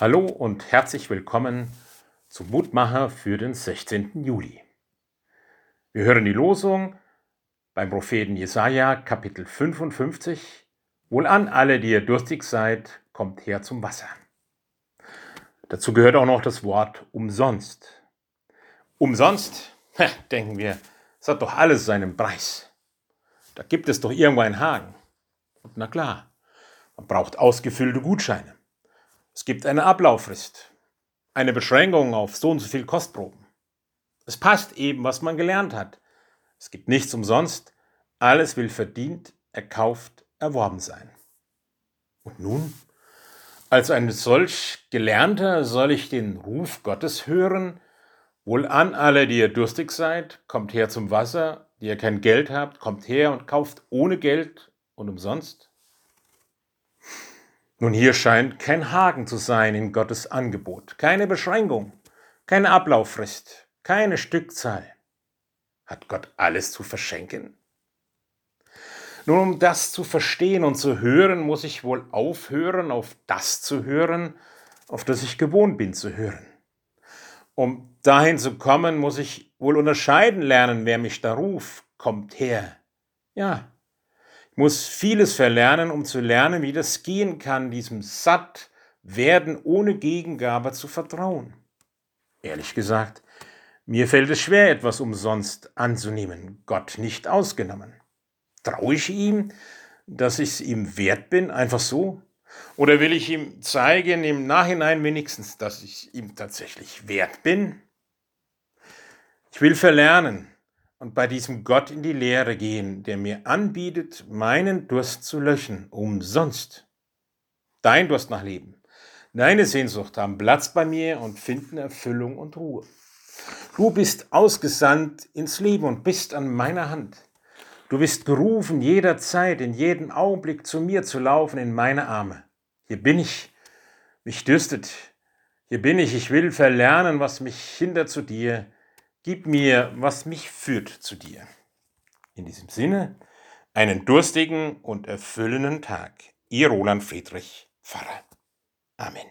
Hallo und herzlich willkommen zum Mutmacher für den 16. Juli. Wir hören die Losung beim Propheten Jesaja, Kapitel 55. Wohlan alle, die ihr durstig seid, kommt her zum Wasser. Dazu gehört auch noch das Wort umsonst. Umsonst, denken wir, es hat doch alles seinen Preis. Da gibt es doch irgendwo einen Haken. Und na klar, man braucht ausgefüllte Gutscheine. Es gibt eine Ablauffrist, eine Beschränkung auf so und so viel Kostproben. Es passt eben, was man gelernt hat. Es gibt nichts umsonst, alles will verdient, erkauft, erworben sein. Und nun? Als ein solch Gelernter soll ich den Ruf Gottes hören, Wohl an alle, die ihr durstig seid, kommt her zum Wasser, die ihr kein Geld habt, kommt her und kauft ohne Geld und umsonst. Nun, hier scheint kein Haken zu sein in Gottes Angebot, keine Beschränkung, keine Ablauffrist, keine Stückzahl. Hat Gott alles zu verschenken? Nun, um das zu verstehen und zu hören, muss ich wohl aufhören, auf das zu hören, auf das ich gewohnt bin zu hören. Um dahin zu kommen, muss ich wohl unterscheiden lernen, wer mich da ruft, kommt her. Ja, muss vieles verlernen, um zu lernen, wie das gehen kann, diesem satt werden ohne Gegengabe zu vertrauen. Ehrlich gesagt, mir fällt es schwer, etwas umsonst anzunehmen, Gott nicht ausgenommen. Traue ich ihm, dass ich es ihm wert bin, einfach so? Oder will ich ihm zeigen, im Nachhinein wenigstens, dass ich ihm tatsächlich wert bin? Ich will verlernen, und bei diesem Gott in die Lehre gehen, der mir anbietet, meinen Durst zu löschen, umsonst. Dein Durst nach Leben, deine Sehnsucht haben Platz bei mir und finden Erfüllung und Ruhe. Du bist ausgesandt ins Leben und bist an meiner Hand. Du bist berufen, jederzeit, in jedem Augenblick zu mir zu laufen in meine Arme. Hier bin ich, mich dürstet. Hier bin ich, ich will verlernen, was mich hindert zu dir. Gib mir, was mich führt zu dir. In diesem Sinne, einen durstigen und erfüllenden Tag. Ihr Roland Friedrich Pfarrer. Amen.